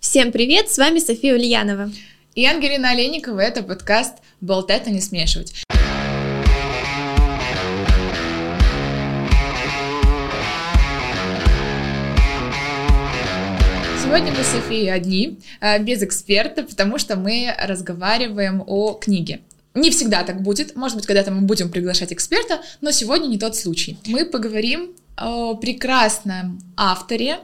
Всем привет, с вами София Ульянова. И Ангелина Олейникова, это подкаст «Болтать, а не смешивать». Сегодня мы с Софией одни, а, без эксперта, потому что мы разговариваем о книге. Не всегда так будет, может быть, когда-то мы будем приглашать эксперта, но сегодня не тот случай. Мы поговорим о прекрасном авторе,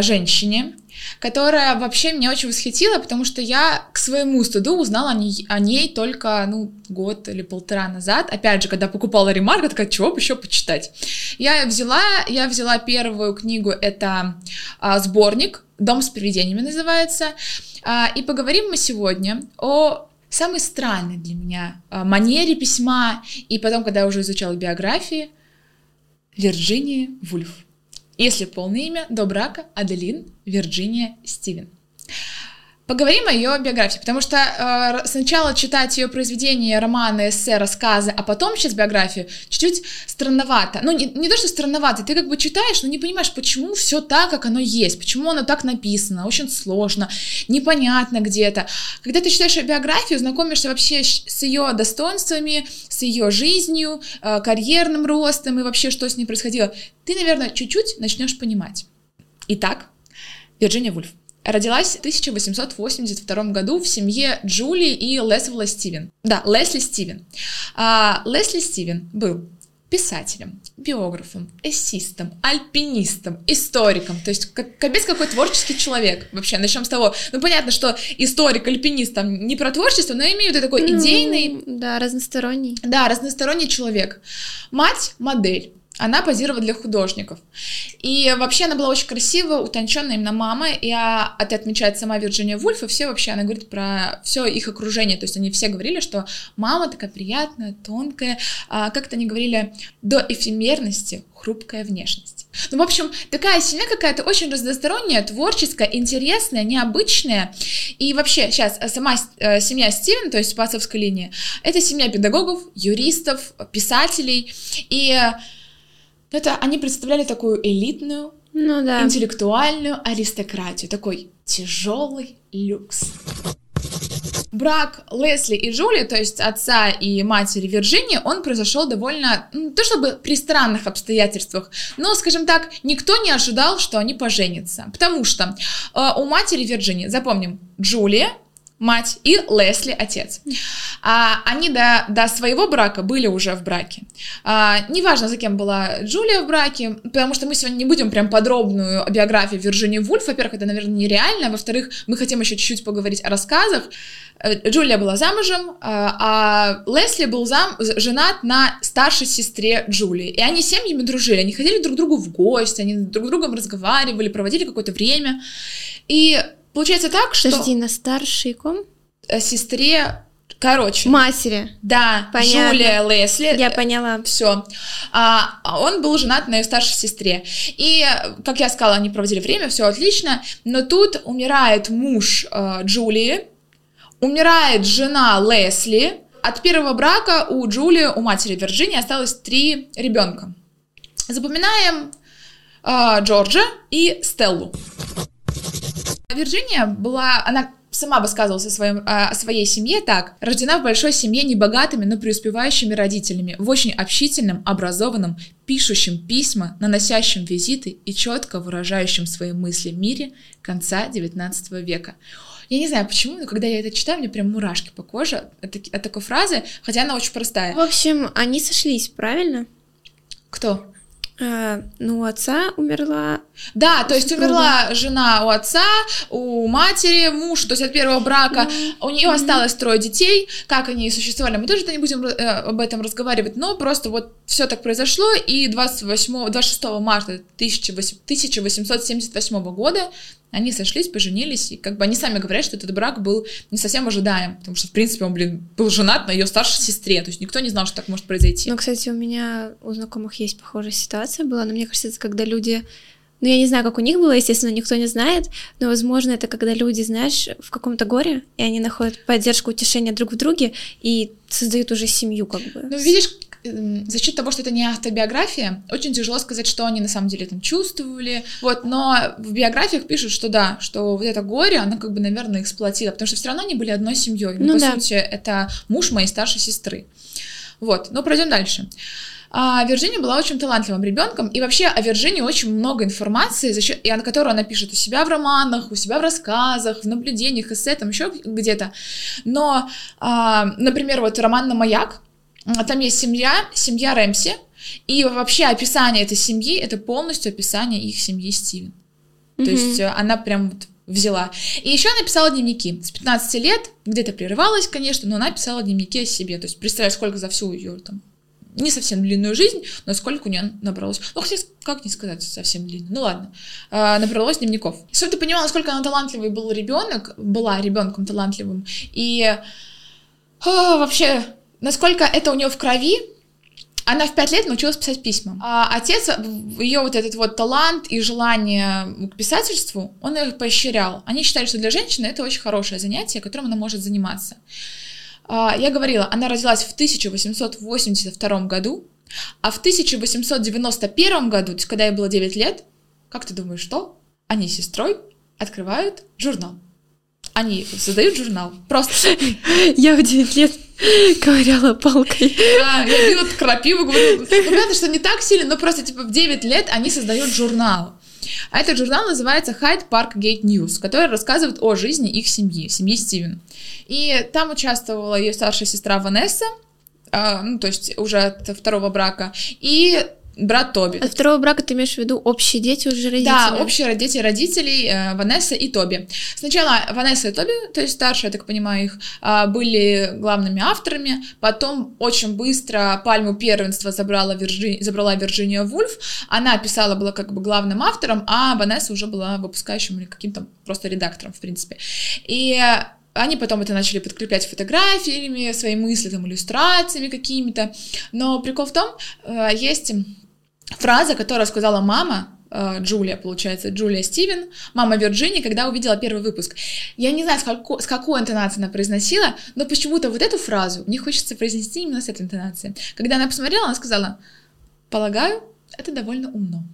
женщине, которая вообще меня очень восхитила, потому что я к своему стыду узнала о ней, о ней только, ну, год или полтора назад. Опять же, когда покупала ремарка, такая, чего бы еще почитать? Я взяла, я взяла первую книгу, это а, сборник «Дом с привидениями» называется, а, и поговорим мы сегодня о самой странной для меня а, манере письма, и потом, когда я уже изучала биографии, Вирджинии Вульф. Если полное имя, до брака Аделин Вирджиния Стивен. Поговорим о ее биографии, потому что э, сначала читать ее произведения, романы, эссе, рассказы, а потом сейчас биографию чуть-чуть странновато. Ну, не, не то, что странновато, ты как бы читаешь, но не понимаешь, почему все так, как оно есть, почему оно так написано, очень сложно, непонятно где-то. Когда ты читаешь ее биографию, знакомишься вообще с ее достоинствами, с ее жизнью, э, карьерным ростом и вообще, что с ней происходило, ты, наверное, чуть-чуть начнешь понимать. Итак, Вирджиния Вульф. Родилась в 1882 году в семье Джули и Лесвелла Стивен. Да, Лесли Стивен. А, Лесли Стивен был писателем, биографом, эссистом, альпинистом, историком, то есть как, капец какой творческий человек. Вообще, начнем с того, ну понятно, что историк, альпинист там не про творчество, но имеют такой ну, идейный... Да, разносторонний. Да, разносторонний человек. Мать модель она позировала для художников. И вообще она была очень красивая, утонченная именно мама. И а, это отмечает сама Вирджиния Вульф, и все вообще, она говорит про все их окружение. То есть они все говорили, что мама такая приятная, тонкая. А, как-то они говорили до эфемерности хрупкая внешность. Ну, в общем, такая семья какая-то очень разносторонняя, творческая, интересная, необычная. И вообще, сейчас сама э, семья Стивен, то есть по отцовской линии, это семья педагогов, юристов, писателей. И это они представляли такую элитную, ну, да. интеллектуальную аристократию, такой тяжелый люкс. Брак Лесли и Джули, то есть отца и матери Вирджинии, он произошел довольно, ну, то чтобы при странных обстоятельствах, но, скажем так, никто не ожидал, что они поженятся, потому что э, у матери Вирджинии, запомним, Джулия, мать, и Лесли, отец. А, они до, до своего брака были уже в браке. А, неважно, за кем была Джулия в браке, потому что мы сегодня не будем прям подробную биографию Вирджинии Вульф. Во-первых, это, наверное, нереально. Во-вторых, мы хотим еще чуть-чуть поговорить о рассказах. Э, Джулия была замужем, а, а Лесли был зам, женат на старшей сестре Джулии. И они семьями дружили, они ходили друг к другу в гости, они друг с другом разговаривали, проводили какое-то время. И Получается так, что... Подожди, на старшей ком? Э, сестре Короче. Матери. Да, Понятно. Джулия Лесли. Я поняла. Все. А, он был женат на ее старшей сестре. И, как я сказала, они проводили время, все отлично. Но тут умирает муж э, Джулии, умирает жена Лесли. От первого брака у Джулии, у матери Вирджинии осталось три ребенка. Запоминаем э, Джорджа и Стеллу. Вирджиния была, она сама высказывалась о, своем, о своей семье так. Рождена в большой семье небогатыми, но преуспевающими родителями, в очень общительном, образованном, пишущем письма, наносящем визиты и четко выражающем свои мысли мире конца 19 века. Я не знаю почему, но когда я это читаю, мне прям мурашки по коже от, от такой фразы, хотя она очень простая. В общем, они сошлись, правильно? Кто? А, ну, у отца умерла. Да, то есть умерла жена у отца, у матери, муж, то есть от первого брака. Mm-hmm. У нее осталось трое детей. Как они существовали, мы тоже не будем э, об этом разговаривать, но просто вот все так произошло, и 28, 26 марта 1878 года они сошлись, поженились, и как бы они сами говорят, что этот брак был не совсем ожидаем, потому что, в принципе, он, блин, был женат на ее старшей сестре, то есть никто не знал, что так может произойти. Ну, кстати, у меня у знакомых есть похожая ситуация была, но мне кажется, это когда люди ну, я не знаю, как у них было, естественно, никто не знает, но, возможно, это когда люди, знаешь, в каком-то горе, и они находят поддержку, утешение друг в друге и создают уже семью, как бы. Ну, видишь, за счет того, что это не автобиография, очень тяжело сказать, что они на самом деле там чувствовали. Вот, но в биографиях пишут, что да, что вот это горе, она как бы, наверное, эксплуатила, потому что все равно они были одной семьей. Ну, ну, по да. сути, это муж моей старшей сестры. Вот, но пройдем дальше. А Вирджиния была очень талантливым ребенком, и вообще о Вирджинии очень много информации, за счет, и на которую она пишет у себя в романах, у себя в рассказах, в наблюдениях, эссе, там еще где-то. Но, а, например, вот роман «На маяк», там есть семья, семья Рэмси, и вообще описание этой семьи — это полностью описание их семьи Стивен. Mm-hmm. То есть э, она прям вот взяла. И еще она писала дневники. С 15 лет, где-то прерывалась, конечно, но она писала дневники о себе. То есть представляешь, сколько за всю ее там не совсем длинную жизнь, но сколько у нее набралось. Ну, хотя, как не сказать, совсем длинную. Ну ладно. А, набралось дневников. Чтобы ты понимала, насколько она талантливый был ребенок, была ребенком талантливым. И а, вообще, насколько это у нее в крови, она в пять лет научилась писать письма. А отец, ее вот этот вот талант и желание к писательству, он их поощрял. Они считали, что для женщины это очень хорошее занятие, которым она может заниматься. А, я говорила, она родилась в 1882 году, а в 1891 году, то есть когда ей было 9 лет, как ты думаешь, что? Они с сестрой открывают журнал. Они создают журнал. Просто. Я в 9 лет ковыряла палкой. Да, я била крапиву, говорю, ну, понятно, что не так сильно, но просто, типа, в 9 лет они создают журнал. А этот журнал называется Hyde Park Gate News, который рассказывает о жизни их семьи, семьи Стивен. И там участвовала ее старшая сестра Ванесса, э, ну, то есть уже от второго брака, и брат Тоби. От второго брака ты имеешь в виду общие дети уже родители? Да, общие дети родителей э, Ванесса и Тоби. Сначала Ванесса и Тоби, то есть старшие, я так понимаю, их, э, были главными авторами, потом очень быстро пальму первенства забрала, Вирджи... забрала Вирджиния Вульф, она писала, была как бы главным автором, а Ванесса уже была выпускающим или каким-то просто редактором, в принципе. И они потом это начали подкреплять фотографиями, свои мысли, там, иллюстрациями какими-то. Но прикол в том, э, есть фраза, которую сказала мама, э, Джулия, получается, Джулия Стивен, мама Вирджинии, когда увидела первый выпуск. Я не знаю, с какой, с какой интонацией она произносила, но почему-то вот эту фразу мне хочется произнести именно с этой интонацией. Когда она посмотрела, она сказала, полагаю, это довольно умно.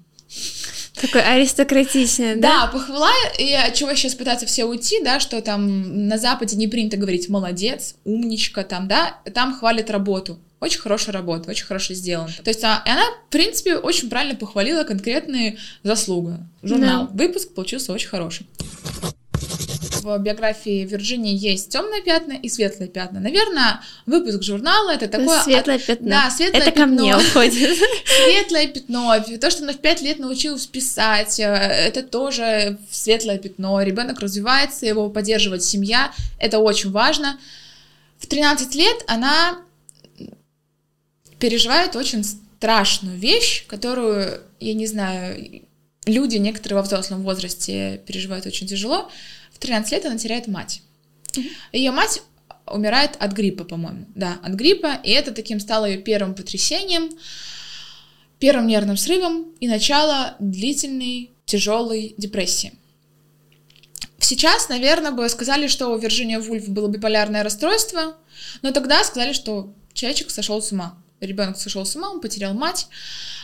Такой аристократичный, да? Да, похвала, и от чего сейчас пытаются все уйти, да, что там на Западе не принято говорить «молодец», «умничка», там, да, там хвалят работу. Очень хорошая работа, очень хорошо сделана. То есть а, она, в принципе, очень правильно похвалила конкретные заслуги. Журнал, да. выпуск получился очень хороший. В биографии Вирджинии есть темные пятна и светлые пятна. Наверное, выпуск журнала это такое... Светлое пятно. Да, светлое это пятно. ко мне уходит. Светлое пятно. То, что она в пять лет научилась писать, э, это тоже светлое пятно. Ребенок развивается, его поддерживает семья. Это очень важно. В 13 лет она переживает очень страшную вещь, которую, я не знаю, люди некоторые во взрослом возрасте переживают очень тяжело. В 13 лет она теряет мать. Ее мать умирает от гриппа, по-моему. Да, от гриппа, и это таким стало ее первым потрясением, первым нервным срывом и начало длительной тяжелой депрессии. Сейчас, наверное, бы сказали, что у Вирджиния Вульф было биполярное расстройство, но тогда сказали, что человечек сошел с ума ребенок сошел с ума, он потерял мать.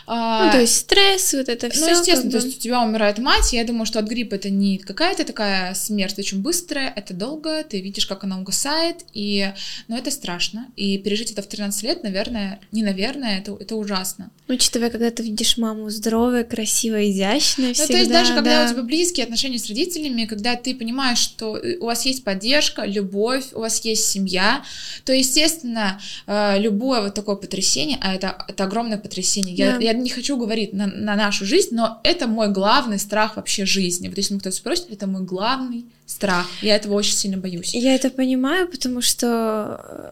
А, ну, то есть стресс, вот это все. Ну, естественно, то есть у тебя умирает мать, я думаю, что от гриппа это не какая-то такая смерть очень быстрая, это долго, ты видишь, как она угасает, и, ну, это страшно, и пережить это в 13 лет, наверное, не наверное, это, это ужасно. Учитывая, когда ты видишь маму здоровая, красивая, изящная, всегда, Ну, то есть даже когда да. у тебя близкие отношения с родителями, когда ты понимаешь, что у вас есть поддержка, любовь, у вас есть семья, то, естественно, э, любое вот такое потрясение, а это, это огромное потрясение, да. я, я не хочу говорить на, на нашу жизнь, но это мой главный страх вообще жизни. Вот если мне кто-то спросит, это мой главный страх. Я этого очень сильно боюсь. Я это понимаю, потому что э,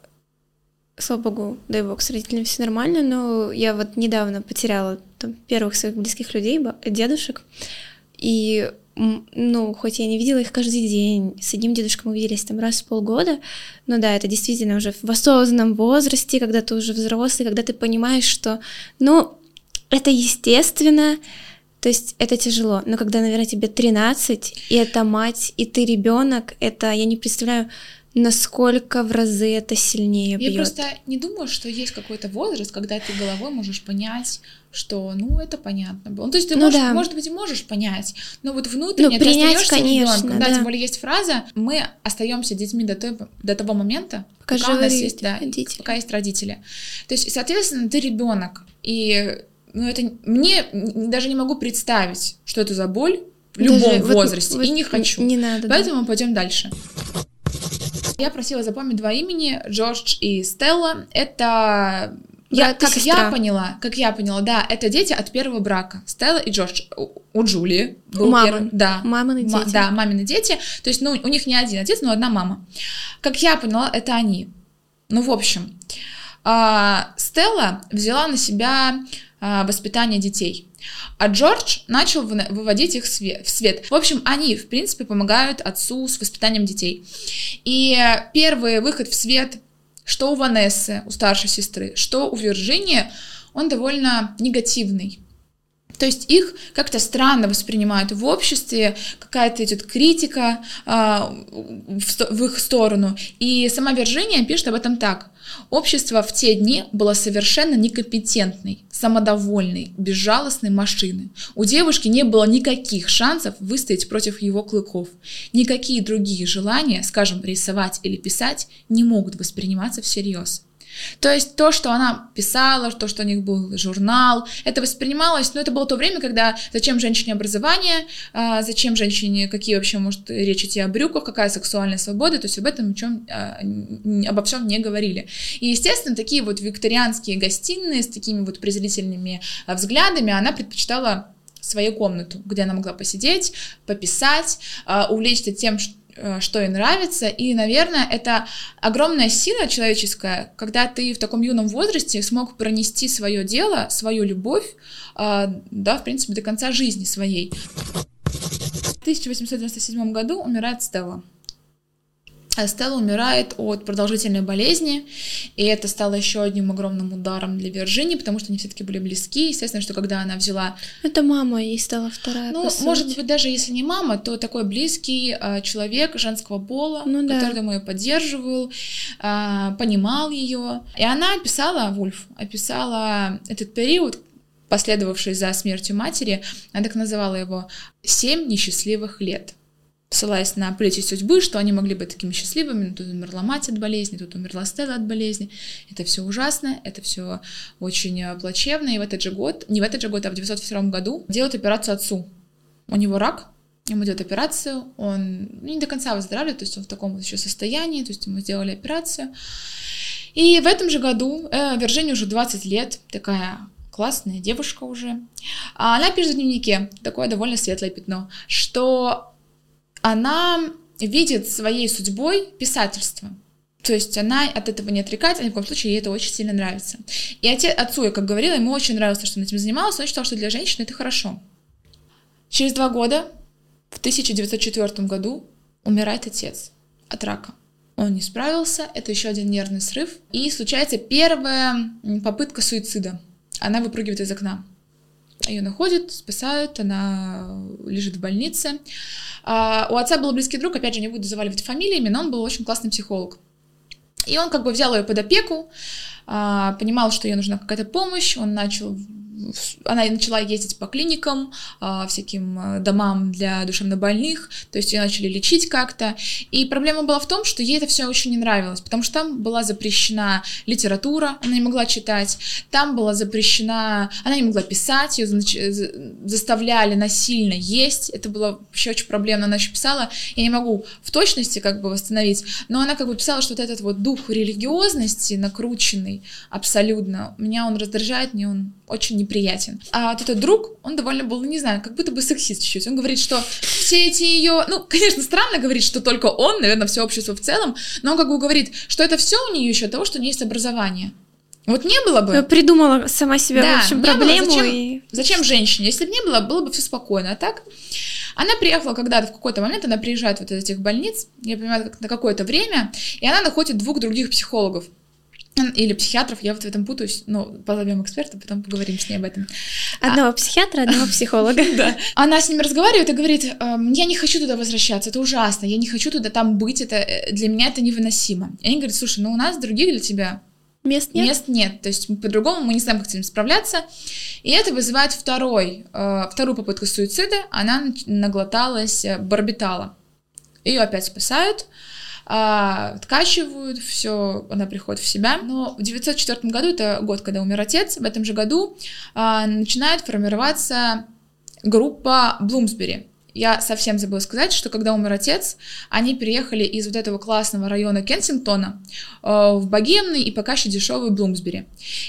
слава богу, дай бог, с родителями все нормально, но я вот недавно потеряла там, первых своих близких людей, дедушек, и ну, хоть я не видела их каждый день, с одним дедушкой мы виделись там раз в полгода, но да, это действительно уже в осознанном возрасте, когда ты уже взрослый, когда ты понимаешь, что, ну, это естественно, то есть это тяжело, но когда, наверное, тебе 13, и это мать, и ты ребенок, это я не представляю, насколько в разы это сильнее бьет. Я просто не думаю, что есть какой-то возраст, когда ты головой можешь понять, что, ну, это понятно было. Ну, то есть ты, Ну можешь, да. может быть, можешь понять, но вот внутренне Ну, ты принять, остаешься конечно, ребенком. Да, да. тем более есть фраза, мы остаемся детьми до, той- до того момента, Пока пока, у нас есть, да, родители. пока есть родители. То есть, соответственно, ты ребенок, и ну, это мне даже не могу представить, что это за боль в любом вот- возрасте, вот и не хочу. Не надо. да. Поэтому пойдем дальше. Я просила запомнить два имени, Джордж и Стелла. Это я, как сестра. я поняла, как я поняла, да, это дети от первого брака. Стелла и Джордж. У, Джулии был мамы. первый- да, Мамины Ма- дети. да, мамины дети. То есть, ну, у них не один отец, но одна мама. Как я поняла, это они. Ну, в общем, а, Стелла взяла на себя а, воспитание детей. А Джордж начал выводить их в свет. В общем, они, в принципе, помогают отцу с воспитанием детей. И первый выход в свет, что у Ванессы, у старшей сестры, что у Вирджинии, он довольно негативный. То есть их как-то странно воспринимают в обществе, какая-то идет критика а, в, в их сторону. И сама Вирджиния пишет об этом так. Общество в те дни было совершенно некомпетентной, самодовольной, безжалостной машины. У девушки не было никаких шансов выстоять против его клыков. Никакие другие желания, скажем, рисовать или писать, не могут восприниматься всерьез. То есть то, что она писала, то, что у них был журнал, это воспринималось, ну, это было то время, когда зачем женщине образование, а, зачем женщине, какие вообще может речь идти о брюках, какая сексуальная свобода, то есть об этом чем, обо всем не говорили. И, естественно, такие вот викторианские гостиные с такими вот презрительными а, взглядами она предпочитала свою комнату, где она могла посидеть, пописать, а, увлечься тем, э, что ей нравится. И, наверное, это огромная сила человеческая, когда ты в таком юном возрасте смог пронести свое дело, свою любовь, а, да, в принципе, до конца жизни своей. В 1897 году умирает Стелла. Стелла умирает от продолжительной болезни, и это стало еще одним огромным ударом для Вирджинии, потому что они все-таки были близки. Естественно, что когда она взяла Это мама ей стала вторая. ну, сути. может быть, даже если не мама, то такой близкий а, человек женского пола, Ну да. который, думаю, поддерживал, а, понимал ее. И она описала, Вульф, описала этот период, последовавший за смертью матери, она так называла его «семь несчастливых лет» ссылаясь на плечи судьбы, что они могли быть такими счастливыми, тут умерла мать от болезни, тут умерла Стелла от болезни. Это все ужасно, это все очень э, плачевно. И в этот же год, не в этот же год, а в 902 году делают операцию отцу. У него рак, ему делают операцию, он ну, не до конца выздоравливает, то есть он в таком еще состоянии, то есть ему сделали операцию. И в этом же году э, Вирджинии уже 20 лет, такая классная девушка уже. А Она пишет в дневнике, такое довольно светлое пятно, что она видит своей судьбой писательство. То есть она от этого не отрекается, ни в коем случае ей это очень сильно нравится. И отец, отцу, я как говорила, ему очень нравилось, то, что он этим занимался, он считал, что для женщины это хорошо. Через два года, в 1904 году, умирает отец от рака. Он не справился, это еще один нервный срыв. И случается первая попытка суицида. Она выпрыгивает из окна. Ее находят, спасают, она лежит в больнице. А, у отца был близкий друг, опять же, не буду заваливать фамилиями, но он был очень классный психолог. И он как бы взял ее под опеку, а, понимал, что ей нужна какая-то помощь, он начал она начала ездить по клиникам, а, всяким а, домам для душевнобольных, то есть ее начали лечить как-то. И проблема была в том, что ей это все очень не нравилось, потому что там была запрещена литература, она не могла читать, там была запрещена, она не могла писать, ее заставляли насильно есть, это было вообще очень проблемно, она еще писала, я не могу в точности как бы восстановить, но она как бы писала, что вот этот вот дух религиозности накрученный абсолютно, меня он раздражает, мне он очень неприятен. А вот этот друг, он довольно был, не знаю, как будто бы сексист чуть-чуть. Он говорит, что все эти ее, ну, конечно, странно говорить, что только он, наверное, все общество в целом, но он как бы говорит, что это все у нее еще от того, что у нее есть образование. Вот не было бы... Я придумала сама себе, Да, в общем, было. проблему. Зачем, и... зачем женщине? Если бы не было, было бы все спокойно. А так, она приехала когда-то в какой-то момент, она приезжает вот из этих больниц, я понимаю, на какое-то время, и она находит двух других психологов. Или психиатров, я вот в этом путаюсь, но позовем эксперта, потом поговорим с ней об этом. Одного а... психиатра, одного психолога. Да. Она с ним разговаривает и говорит, эм, я не хочу туда возвращаться, это ужасно, я не хочу туда там быть, это э, для меня это невыносимо. И они говорят, слушай, ну у нас других для тебя Мест нет? Мест нет, то есть по-другому мы не знаем, как с этим справляться. И это вызывает второй, э, вторую попытку суицида. Она наглоталась э, барбитала. Ее опять спасают, а, откачивают, все, она приходит в себя. Но в 1904 году, это год, когда умер отец, в этом же году а, начинает формироваться группа Блумсбери. Я совсем забыла сказать, что когда умер отец, они переехали из вот этого классного района Кенсингтона э, в богемный и пока еще дешевый Блумсбери.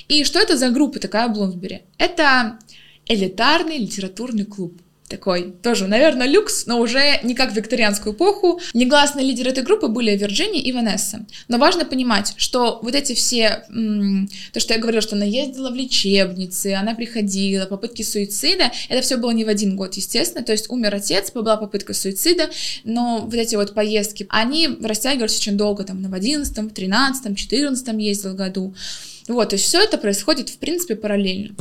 И что это за группа такая Блумсбери? Это элитарный литературный клуб такой тоже, наверное, люкс, но уже не как в викторианскую эпоху. Негласные лидеры этой группы были Вирджиния и Ванесса. Но важно понимать, что вот эти все, то, что я говорила, что она ездила в лечебницы, она приходила, попытки суицида, это все было не в один год, естественно, то есть умер отец, была попытка суицида, но вот эти вот поездки, они растягивались очень долго, там, в 11, 13, 14 ездил году. Вот, то есть все это происходит, в принципе, параллельно.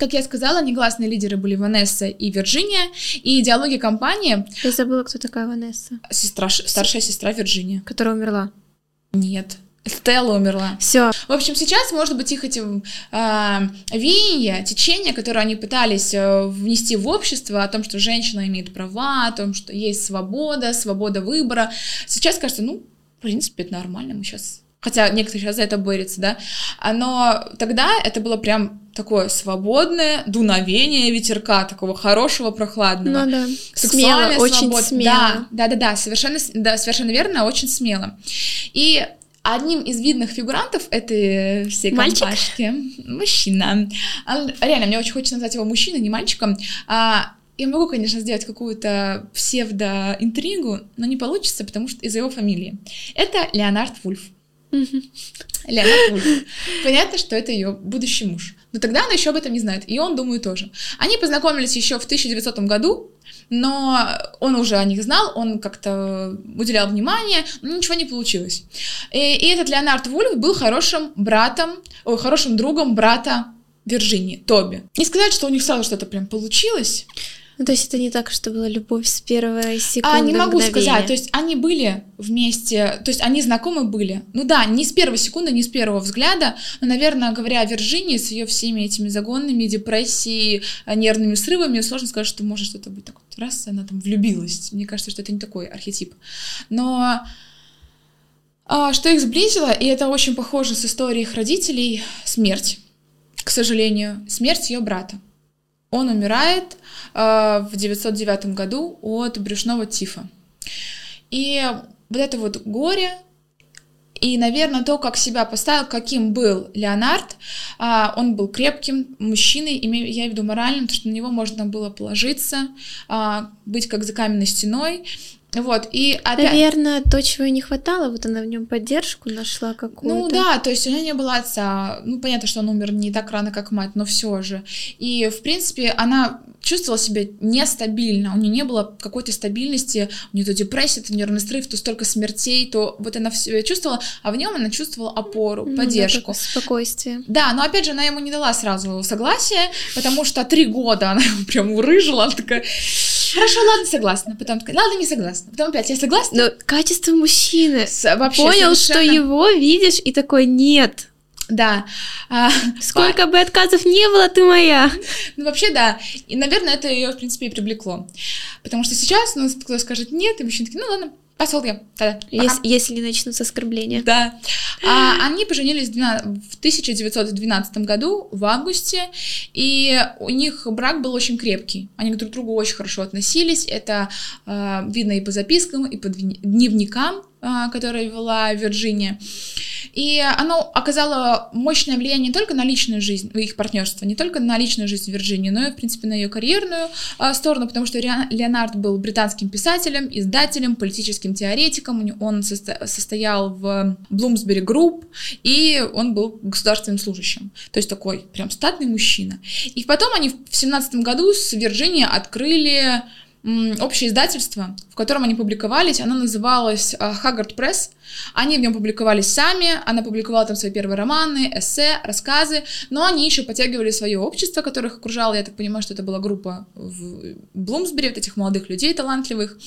Как я сказала, негласные лидеры были Ванесса и Вирджиния, и идеология компании... Я забыла, кто такая Ванесса. Сестра, старшая сестра Вирджиния. Которая умерла. Нет. Стелла умерла. Все. В общем, сейчас, может быть, их эти э, веяния, течения, которые они пытались э, внести в общество, о том, что женщина имеет права, о том, что есть свобода, свобода выбора, сейчас кажется, ну, в принципе, это нормально, мы сейчас хотя некоторые сейчас за это борются, да, но тогда это было прям такое свободное дуновение ветерка, такого хорошего, прохладного. Ну да, смело, очень смело. Да, да, да, да, совершенно, да, совершенно верно, очень смело. И Одним из видных фигурантов этой всей Мальчик? компашки мужчина. А, реально, мне очень хочется назвать его мужчиной, не мальчиком. А, я могу, конечно, сделать какую-то псевдоинтригу, но не получится, потому что из-за его фамилии. Это Леонард Вульф. Леонард. Понятно, что это ее будущий муж. Но тогда она еще об этом не знает, и он, думаю, тоже. Они познакомились еще в 1900 году, но он уже о них знал, он как-то уделял внимание, но ничего не получилось. И, и этот Леонард Вульф был хорошим братом, ой, хорошим другом брата Вирджинии, Тоби. Не сказать, что у них сразу что-то прям получилось, ну, то есть это не так, что была любовь с первой секунды А, не могу мгновения. сказать, то есть они были вместе, то есть они знакомы были. Ну да, не с первой секунды, не с первого взгляда, но, наверное, говоря о Вирджинии, с ее всеми этими загонами, депрессией, э, нервными срывами, сложно сказать, что может что-то быть так вот, раз, она там влюбилась. Мне кажется, что это не такой архетип. Но а, что их сблизило, и это очень похоже с историей их родителей, смерть, к сожалению, смерть ее брата. Он умирает э, в 909 году от брюшного тифа. И вот это вот горе, и, наверное, то, как себя поставил, каким был Леонард, а, он был крепким мужчиной, я имею в виду моральным, потому что на него можно было положиться, а, быть как за каменной стеной. Вот, и опять... Наверное, то, чего ей не хватало, вот она в нем поддержку нашла какую-то. Ну да, то есть у нее не было отца. Ну, понятно, что он умер не так рано, как мать, но все же. И, в принципе, она чувствовала себя нестабильно, у нее не было какой-то стабильности, у нее то депрессия, то нервный срыв, то столько смертей, то вот она все чувствовала, а в нем она чувствовала опору, ну, поддержку. Да, спокойствие. Да, но опять же, она ему не дала сразу согласия, потому что три года она его прям урыжила, она такая, хорошо, ладно, согласна. Потом такая, ладно, не согласна. Потом опять, я согласна. Но качество мужчины. С, вообще Понял, совершенно... что его видишь, и такой, нет. Да. А, Сколько бы отказов не было, ты моя. Ну, вообще, да. И, наверное, это ее, в принципе, и привлекло. Потому что сейчас, ну, кто скажет нет, и мужчина такие, ну, ладно, Пошел я. Да, если, если начнутся оскорбления. Да. А, они поженились в 1912 году, в августе, и у них брак был очень крепкий. Они друг к другу очень хорошо относились. Это э, видно и по запискам, и по дневникам, э, которые вела Вирджиния. И оно оказало мощное влияние не только на личную жизнь, их партнерство, не только на личную жизнь Вирджинии, но и, в принципе, на ее карьерную а, сторону, потому что Леонард был британским писателем, издателем, политическим теоретиком, он состо состоял в Bloomsbury Group, и он был государственным служащим. То есть такой прям статный мужчина. И потом они в 17 году с Вирджинией открыли общее издательство, в котором они публиковались, оно называлось Хаггард Пресс. Они в нем публиковались сами, она публиковала там свои первые романы, эссе, рассказы, но они еще подтягивали свое общество, которых окружало, я так понимаю, что это была группа в Блумсбери, вот этих молодых людей талантливых,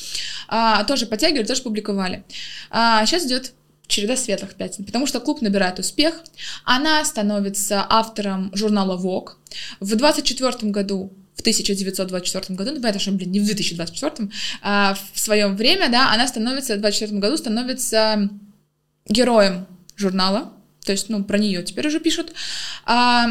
а, тоже подтягивали, тоже публиковали. А, сейчас идет череда светлых пятен, потому что клуб набирает успех, она становится автором журнала Vogue. В 24 году в 1924 году, ну, понятно, что, блин, не в 2024, а в своем время, да, она становится, в 24 году становится героем журнала, то есть, ну, про нее теперь уже пишут. А,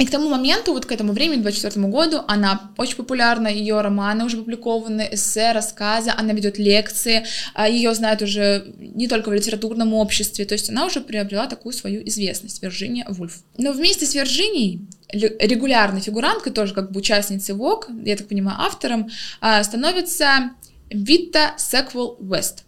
и к тому моменту, вот к этому времени, 24 году, она очень популярна, ее романы уже опубликованы, эссе, рассказы, она ведет лекции, а, ее знают уже не только в литературном обществе, то есть она уже приобрела такую свою известность, Вирджиния Вульф. Но вместе с Вирджинией регулярной фигуранткой, тоже как бы участницей ВОК, я так понимаю, автором, а, становится Вита Секвел Уэст.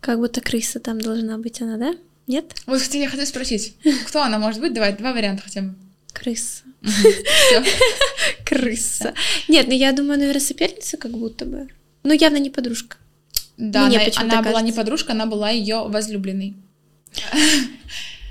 Как будто крыса там должна быть она, да? Нет? Вот, кстати, я хотела спросить, кто она может быть? Давай, два варианта хотя бы. Крыса. Крыса. Нет, ну я думаю, наверное, соперница как будто бы. Ну, явно не подружка. Да, она, она была не подружка, она была ее возлюбленной.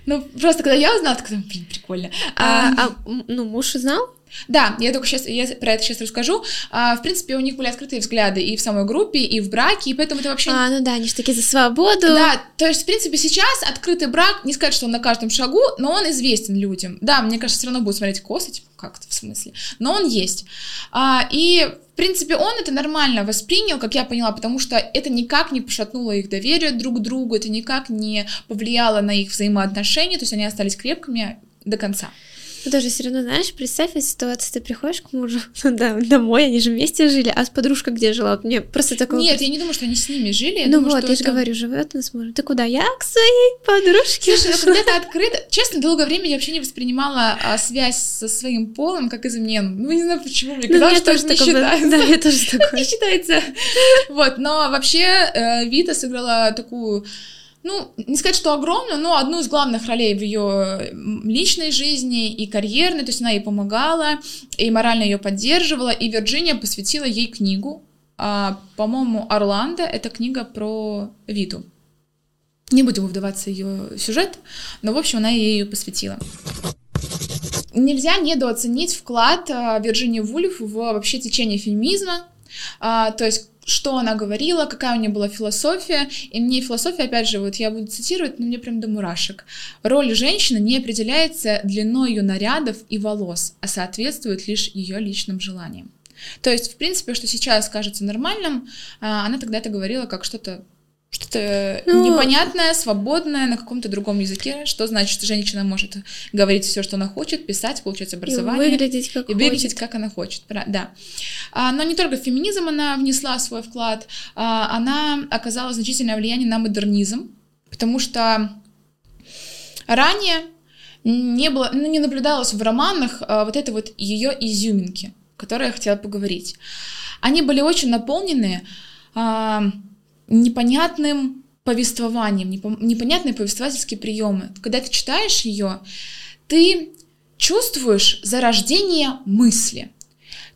Ну, просто когда я узнала, так, блин, прикольно. А, а, а ну, муж узнал? Да, я только сейчас, я про это сейчас расскажу. А, в принципе, у них были открытые взгляды и в самой группе, и в браке, и поэтому это вообще... А, ну да, они же такие за свободу. Да, то есть, в принципе, сейчас открытый брак, не сказать, что он на каждом шагу, но он известен людям. Да, мне кажется, все равно будут смотреть косо, типа, как это в смысле? Но он есть. А, и в принципе, он это нормально воспринял, как я поняла, потому что это никак не пошатнуло их доверие друг к другу, это никак не повлияло на их взаимоотношения, то есть они остались крепкими до конца. Ну, даже все равно, знаешь, представь ситуацию, ты приходишь к мужу ну, да, домой, они же вместе жили, а с подружкой где жила? Мне просто такое... Нет, я не думаю, что они с ними жили. Я ну думаю, вот, я это... же говорю, живет она с мужем. Ты куда? Я к своей подружке. Слушай, ну когда это открыто... Честно, долгое время я вообще не воспринимала а, связь со своим полом как измену. Ну, не знаю почему, мне ну, казалось, что это не считается. Да, я тоже такое. Не считается. Вот, но вообще э, Вита сыграла такую ну, не сказать, что огромную, но одну из главных ролей в ее личной жизни и карьерной, то есть она ей помогала, и морально ее поддерживала, и Вирджиния посвятила ей книгу, а, по-моему, Орландо, это книга про Виту. Не будем вдаваться ее сюжет, но, в общем, она ей ее посвятила. Нельзя недооценить вклад а, Вирджинии Вульф в вообще течение феминизма, а, то есть что она говорила, какая у нее была философия. И мне философия, опять же, вот я буду цитировать, но мне прям до мурашек. Роль женщины не определяется длиной ее нарядов и волос, а соответствует лишь ее личным желаниям. То есть, в принципе, что сейчас кажется нормальным, а, она тогда это говорила как что-то что-то ну, непонятное, свободное на каком-то другом языке, что значит, что женщина может говорить все, что она хочет, писать, получать образование. И выглядеть как и выглядеть, как она хочет. Да. А, но не только феминизм она внесла свой вклад, а, она оказала значительное влияние на модернизм, потому что ранее не было, ну, не наблюдалось в романах а, вот этой вот ее изюминки, которой я хотела поговорить. Они были очень наполнены непонятным повествованием, непонятные повествовательские приемы. Когда ты читаешь ее, ты чувствуешь зарождение мысли,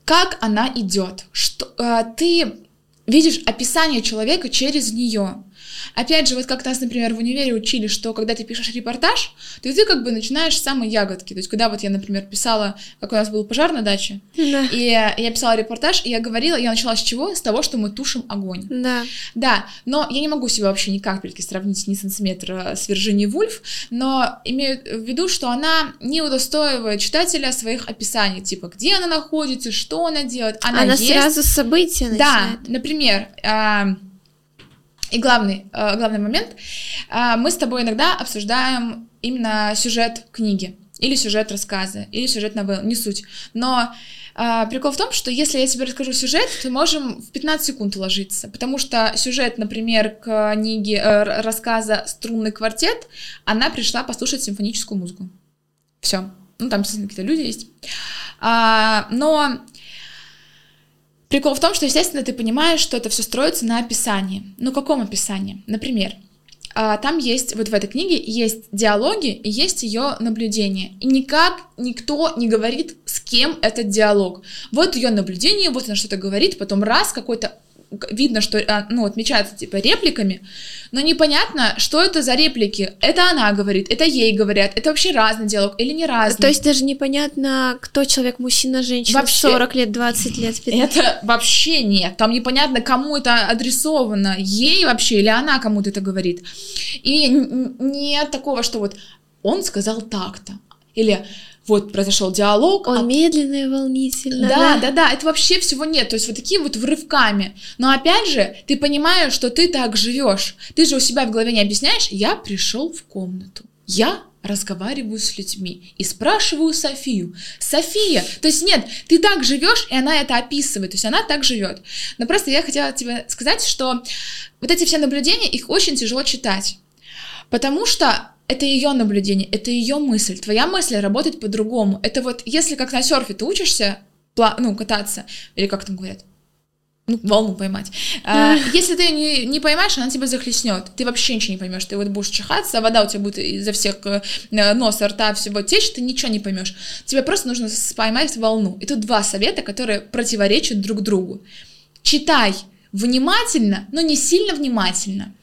как она идет, что э, ты видишь описание человека через нее. Опять же, вот как нас, например, в универе учили, что когда ты пишешь репортаж, то ты как бы начинаешь с самой ягодки. То есть, когда вот я, например, писала, как у нас был пожар на даче, да. и я писала репортаж, и я говорила, я начала с чего? С того, что мы тушим огонь. Да. Да, но я не могу себя вообще ни капельки сравнить ни сантиметра с Вирджинией Вульф, но имею в виду, что она не удостоивает читателя своих описаний, типа, где она находится, что она делает. Она, она есть. сразу события начинает. Да, например, а, и главный, э, главный момент, э, мы с тобой иногда обсуждаем именно сюжет книги, или сюжет рассказа, или сюжет новеллы, не суть. Но э, прикол в том, что если я тебе расскажу сюжет, то можем в 15 секунд уложиться, потому что сюжет, например, книги, э, рассказа «Струнный квартет», она пришла послушать симфоническую музыку. Все. Ну, там, естественно, какие-то люди есть. А, но Прикол в том, что, естественно, ты понимаешь, что это все строится на описании. Ну, каком описании? Например, а, там есть, вот в этой книге есть диалоги и есть ее наблюдение. И никак никто не говорит, с кем этот диалог. Вот ее наблюдение, вот она что-то говорит, потом раз какой-то видно, что а, ну, отмечается типа репликами, но непонятно, что это за реплики. Это она говорит, это ей говорят, это вообще разный диалог или не разный. То есть даже непонятно, кто человек, мужчина, женщина, вообще, 40 лет, 20 лет. 15. Это вообще нет, там непонятно, кому это адресовано, ей вообще или она кому-то это говорит. И нет такого, что вот он сказал так-то, или вот произошел диалог. Он а... медленно и волнительно. Да, да, да, да, это вообще всего нет. То есть вот такие вот врывками. Но опять же, ты понимаешь, что ты так живешь. Ты же у себя в голове не объясняешь. Я пришел в комнату. Я разговариваю с людьми и спрашиваю Софию. София, то есть нет, ты так живешь, и она это описывает, то есть она так живет. Но просто я хотела тебе сказать, что вот эти все наблюдения, их очень тяжело читать, потому что это ее наблюдение, это ее мысль. Твоя мысль работает по-другому. Это вот, если как на серфе ты учишься, ну, кататься, или как там говорят, ну, волну поймать. А, если ты не, не поймаешь, она тебя захлестнет. Ты вообще ничего не поймешь. Ты вот будешь чихаться, а вода у тебя будет изо всех э, носа, рта, всего течь, ты ничего не поймешь. Тебе просто нужно поймать волну. И тут два совета, которые противоречат друг другу. Читай внимательно, но не сильно внимательно.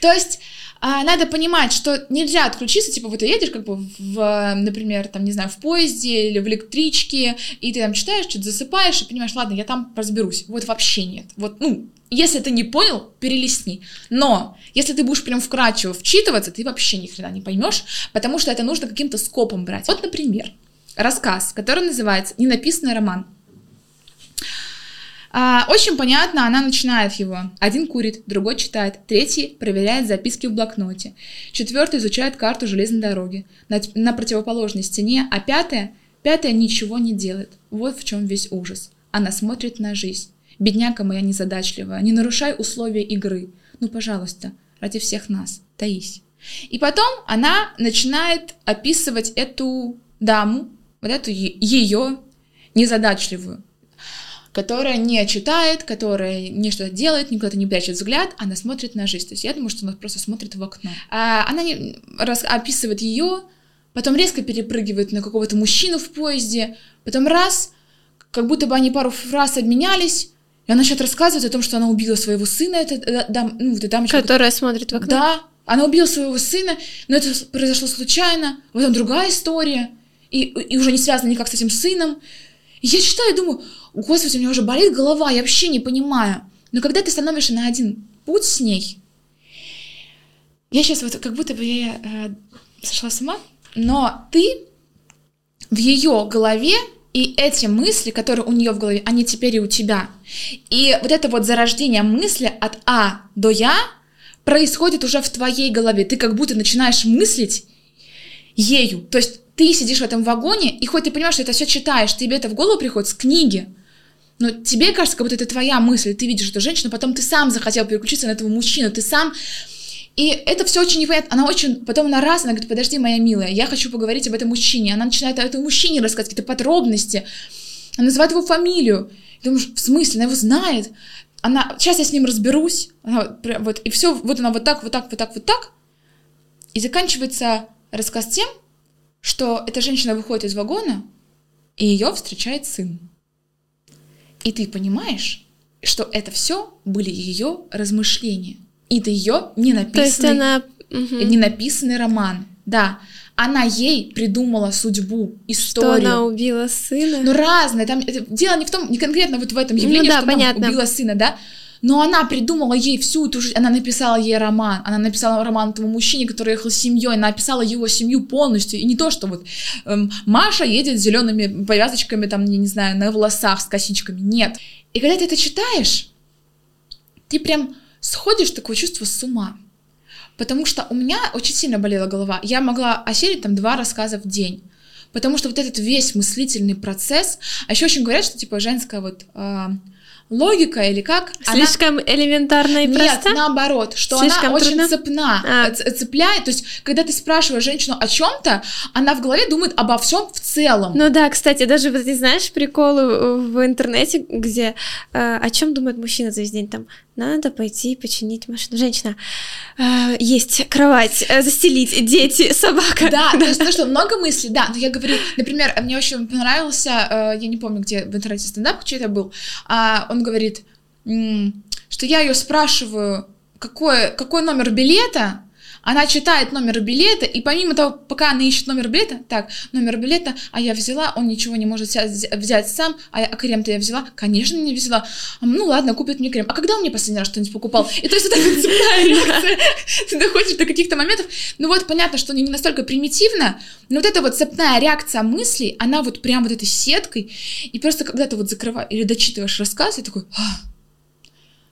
То есть а надо понимать, что нельзя отключиться, типа вот ты едешь как бы в, например, там, не знаю, в поезде или в электричке, и ты там читаешь, что-то засыпаешь, и понимаешь, ладно, я там разберусь. Вот вообще нет. Вот, ну, если ты не понял, перелистни. Но если ты будешь прям вкрадчиво вчитываться, ты вообще ни хрена не поймешь, потому что это нужно каким-то скопом брать. Вот, например, рассказ, который называется «Ненаписанный роман». А, очень понятно, она начинает его. Один курит, другой читает, третий проверяет записки в блокноте, четвертый изучает карту железной дороги на, на противоположной стене, а пятая, пятая ничего не делает. Вот в чем весь ужас. Она смотрит на жизнь. Бедняка моя незадачливая, не нарушай условия игры. Ну, пожалуйста, ради всех нас, таись. И потом она начинает описывать эту даму, вот эту ее незадачливую, которая не читает, которая не что-то делает, никуда не прячет взгляд, она смотрит на жизнь. То есть я думаю, что она просто смотрит в окно. А она не, раз, описывает ее, потом резко перепрыгивает на какого-то мужчину в поезде, потом раз, как будто бы они пару фраз обменялись, и она начинает рассказывать о том, что она убила своего сына, это, э, дам, ну, эта дамочка. Которая смотрит в окно. Да, она убила своего сына, но это произошло случайно, вот там другая история, и, и уже не связана никак с этим сыном. И я читаю и думаю, господи, у меня уже болит голова, я вообще не понимаю. Но когда ты становишься на один путь с ней, я сейчас вот как будто бы я э, сошла с ума, но ты в ее голове и эти мысли, которые у нее в голове, они теперь и у тебя. И вот это вот зарождение мысли от А до Я происходит уже в твоей голове. Ты как будто начинаешь мыслить ею. То есть ты сидишь в этом вагоне, и хоть ты понимаешь, что это все читаешь, тебе это в голову приходит с книги, но тебе кажется, как будто это твоя мысль, ты видишь эту женщину, потом ты сам захотел переключиться на этого мужчину, ты сам... И это все очень непонятно. Она очень... Потом она раз, она говорит, подожди, моя милая, я хочу поговорить об этом мужчине. Она начинает о этом мужчине рассказывать какие-то подробности. Она называет его фамилию. И думаешь, в смысле? Она его знает. Она... Сейчас я с ним разберусь. Она... Вот, и все, вот она вот так, вот так, вот так, вот так. И заканчивается рассказ тем, что эта женщина выходит из вагона, и ее встречает сын. И ты понимаешь, что это все были ее размышления. И это ее не написанный, То есть она... не написанный роман. Да, она ей придумала судьбу, историю. Что она убила сына. Ну, разное. Там, это, дело не в том, не конкретно вот в этом ну явлении, ну, да, что понятно. она убила сына, да, но она придумала ей всю эту жизнь, она написала ей роман, она написала роман этому мужчине, который ехал с семьей, она описала его семью полностью, и не то, что вот эм, Маша едет с зелеными повязочками, там, я не знаю, на волосах, с косичками, нет. И когда ты это читаешь, ты прям сходишь такое чувство с ума. Потому что у меня очень сильно болела голова. Я могла осилить там два рассказа в день. Потому что вот этот весь мыслительный процесс, а еще очень говорят, что типа женская вот э, логика или как? Слишком она... элементарно и Нет, просто? наоборот, что Слишком она трудно? очень цепна, а. цепляет. То есть, когда ты спрашиваешь женщину о чем-то, она в голове думает обо всем в целом. Ну да, кстати, даже вот ты знаешь приколы в интернете, где э, о чем думает мужчина за весь день там надо пойти починить машину. Женщина, э, есть кровать, э, застелить, дети, собака. Да, то есть, ну что, много мыслей, да, но я говорю, например, мне очень понравился, э, я не помню, где в интернете стендап чей-то был, а он говорит, что я ее спрашиваю, какой, какой номер билета, она читает номер билета, и помимо того, пока она ищет номер билета, так, номер билета, а я взяла, он ничего не может взять сам, а, я, а крем-то я взяла, конечно, не взяла. Ну ладно, купит мне крем. А когда он мне последний раз что-нибудь покупал? И то есть цепная реакция, ты доходишь до каких-то моментов. Ну вот понятно, что не настолько примитивно, но вот эта вот цепная реакция мыслей, она вот прям вот этой сеткой, и просто когда ты вот закрываешь или дочитываешь рассказ, и такой, «А,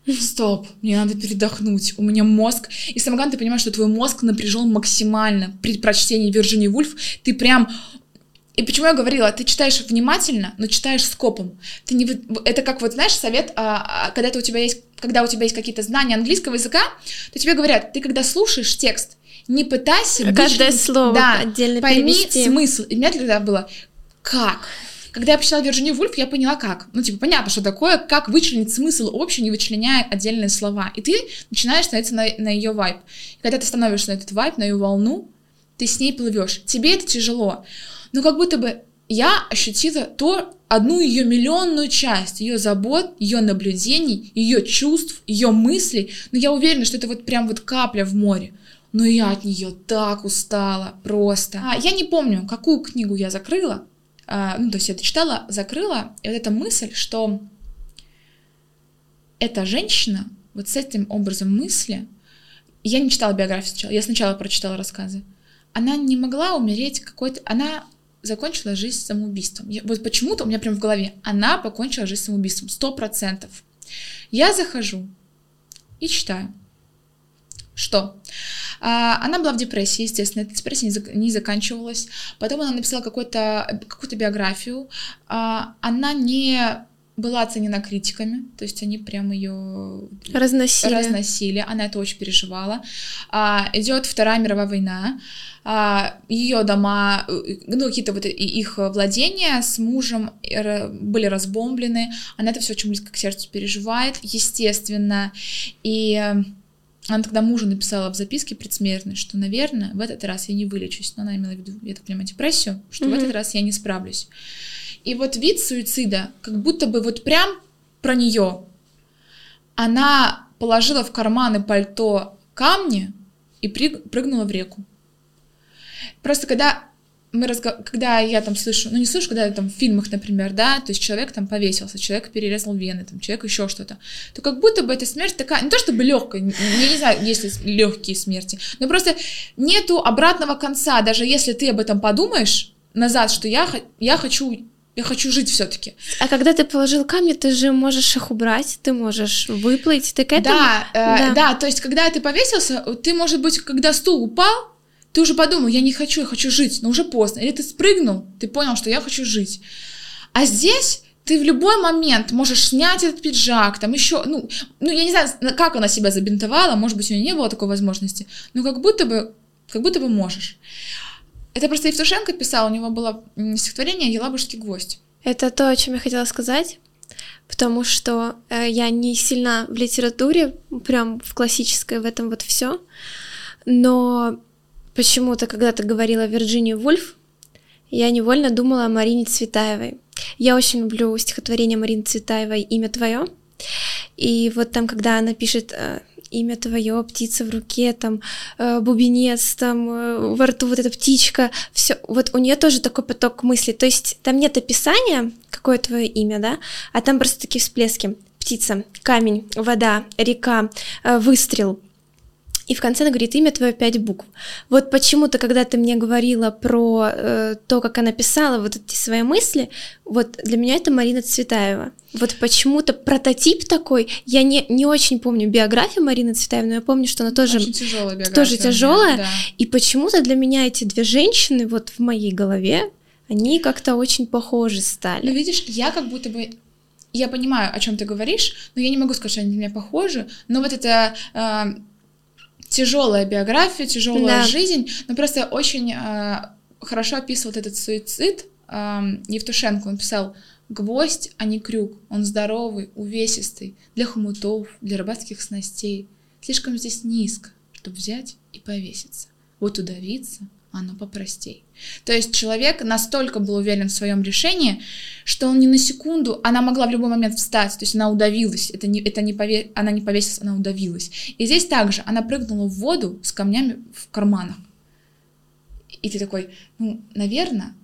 Стоп, мне надо передохнуть. У меня мозг. И самое главное, ты понимаешь, что твой мозг напряжен максимально при прочтении Вирджини Вульф. Ты прям и почему я говорила, ты читаешь внимательно, но читаешь скопом. Ты не, это как вот знаешь совет, а, а, когда у тебя есть, когда у тебя есть какие-то знания английского языка, то тебе говорят, ты когда слушаешь текст, не пытайся каждое быть, слово да, отдельно пойми перевести. смысл. И у меня тогда было как когда я прочитала Вирджинию Вульф, я поняла как. Ну, типа, понятно, что такое, как вычленить смысл общий, не вычленяя отдельные слова. И ты начинаешь становиться на, на ее вайб. И когда ты становишься на этот вайб, на ее волну, ты с ней плывешь. Тебе это тяжело. Но как будто бы я ощутила то, одну ее миллионную часть, ее забот, ее наблюдений, ее чувств, ее мыслей. Но я уверена, что это вот прям вот капля в море. Но я от нее так устала, просто. А, я не помню, какую книгу я закрыла, ну, то есть я читала, закрыла, и вот эта мысль, что эта женщина вот с этим образом мысли, я не читала биографию сначала, я сначала прочитала рассказы, она не могла умереть какой-то, она закончила жизнь самоубийством. Я, вот почему-то у меня прям в голове, она покончила жизнь самоубийством, сто процентов. Я захожу и читаю, что а, она была в депрессии, естественно, эта депрессия не, зак- не заканчивалась. Потом она написала какую-то, какую-то биографию. А, она не была оценена критиками, то есть они прям ее разносили. разносили. Она это очень переживала. А, идет Вторая мировая война. А, ее дома, ну, какие-то вот их владения с мужем были разбомблены. Она это все очень близко к сердцу переживает, естественно. И она тогда мужу написала в записке предсмертной, что, наверное, в этот раз я не вылечусь. Но она имела в виду, я так понимаю, депрессию, что mm-hmm. в этот раз я не справлюсь. И вот вид суицида, как будто бы вот прям про нее. Она положила в карманы пальто камни и прыгнула в реку. Просто когда мы разго... когда я там слышу, ну не слышу, когда я там в фильмах, например, да, то есть человек там повесился, человек перерезал вены, там человек еще что-то, то как будто бы эта смерть такая, не то чтобы легкая, я не знаю, есть ли легкие смерти, но просто нету обратного конца, даже если ты об этом подумаешь назад, что я, я хочу я хочу жить все-таки. А когда ты положил камни, ты же можешь их убрать, ты можешь выплыть, ты к этому... Да, э, да. да, то есть когда ты повесился, ты, может быть, когда стул упал, ты уже подумал, я не хочу, я хочу жить, но уже поздно. Или ты спрыгнул, ты понял, что я хочу жить. А здесь ты в любой момент можешь снять этот пиджак, там еще, ну, ну, я не знаю, как она себя забинтовала, может быть, у нее не было такой возможности, но как будто бы, как будто бы можешь. Это просто Евтушенко писал, у него было стихотворение «Елабужский гвоздь». Это то, о чем я хотела сказать, потому что э, я не сильно в литературе, прям в классической в этом вот все, но Почему-то, когда ты говорила Вирджинию Вульф, я невольно думала о Марине Цветаевой. Я очень люблю стихотворение Марины Цветаевой «Имя твое». И вот там, когда она пишет э, имя твое, птица в руке, там э, бубенец, там э, во рту вот эта птичка, все, вот у нее тоже такой поток мыслей. То есть там нет описания, какое твое имя, да, а там просто такие всплески. Птица, камень, вода, река, выстрел, и в конце она говорит имя твое пять букв. Вот почему-то, когда ты мне говорила про э, то, как она писала вот эти свои мысли, вот для меня это Марина Цветаева. Вот почему-то прототип такой, я не, не очень помню биографию Марины Цветаевой, но я помню, что она тоже, тоже тяжелая. Да. И почему-то для меня эти две женщины вот в моей голове, они как-то очень похожи стали. Ну, видишь, я как будто бы я понимаю, о чем ты говоришь, но я не могу сказать, что они для меня похожи. Но вот это э, тяжелая биография, тяжелая да. жизнь, но просто очень э, хорошо описывает этот суицид э, Евтушенко. Он писал, гвоздь, а не крюк. Он здоровый, увесистый, для хомутов, для рыбацких снастей. Слишком здесь низко, чтобы взять и повеситься. Вот удавиться, оно попростей. То есть человек настолько был уверен в своем решении, что он ни на секунду, она могла в любой момент встать, то есть она удавилась, это не, это не пове, она не повесилась, она удавилась. И здесь также она прыгнула в воду с камнями в карманах. И ты такой, ну, наверное,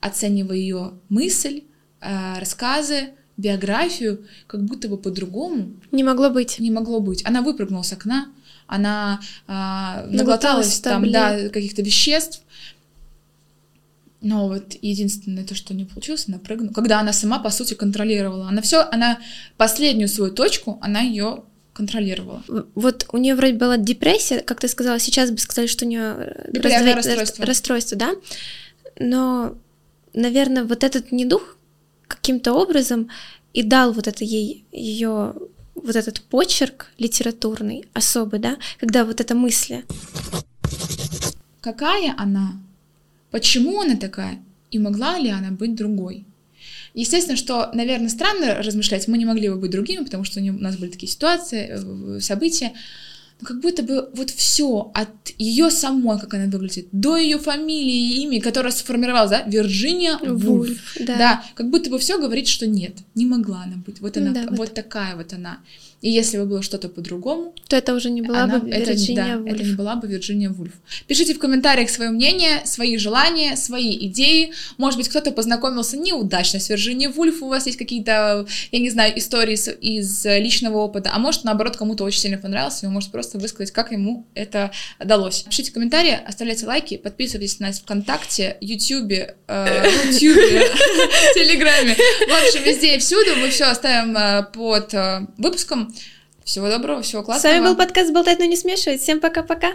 оценивая ее мысль, э, рассказы, биографию, как будто бы по-другому. Не могло быть. Не могло быть. Она выпрыгнула с окна, она а, наглоталась там, да, каких-то веществ. Но вот единственное то, что не получилось, она прыгнула. Когда она сама, по сути, контролировала. Она все, она последнюю свою точку, она ее контролировала. Вот у нее вроде была депрессия, как ты сказала, сейчас бы сказали, что у нее раздра... расстройство. расстройство, да? Но, наверное, вот этот недух каким-то образом и дал вот это ей ее вот этот почерк литературный особый, да, когда вот эта мысль. Какая она? Почему она такая? И могла ли она быть другой? Естественно, что, наверное, странно размышлять, мы не могли бы быть другими, потому что у нас были такие ситуации, э, события, но как будто бы вот все от ее самой, как она выглядит, до ее фамилии и имени, которое сформировалось, да, Вирджиния Вульф, да. да, как будто бы все говорит, что нет, не могла она быть, вот она, да, вот. вот такая вот она. И если бы было что-то по-другому, то это уже не была она, бы Вирджиния это, да, Вульф. это не была бы Вирджиния Вульф. Пишите в комментариях свое мнение, свои желания, свои идеи. Может быть, кто-то познакомился неудачно с Вирджинией Вульф, у вас есть какие-то, я не знаю, истории из личного опыта, а может, наоборот, кому-то очень сильно понравился, и он может просто высказать, как ему это удалось. Пишите комментарии, оставляйте лайки, подписывайтесь на нас ВКонтакте, Ютубе, э, Ютубе, Телеграме. В общем, везде и всюду мы все оставим э, под э, выпуском. Всего доброго, всего классного. С вами был подкаст «Болтать, но не смешивать». Всем пока-пока.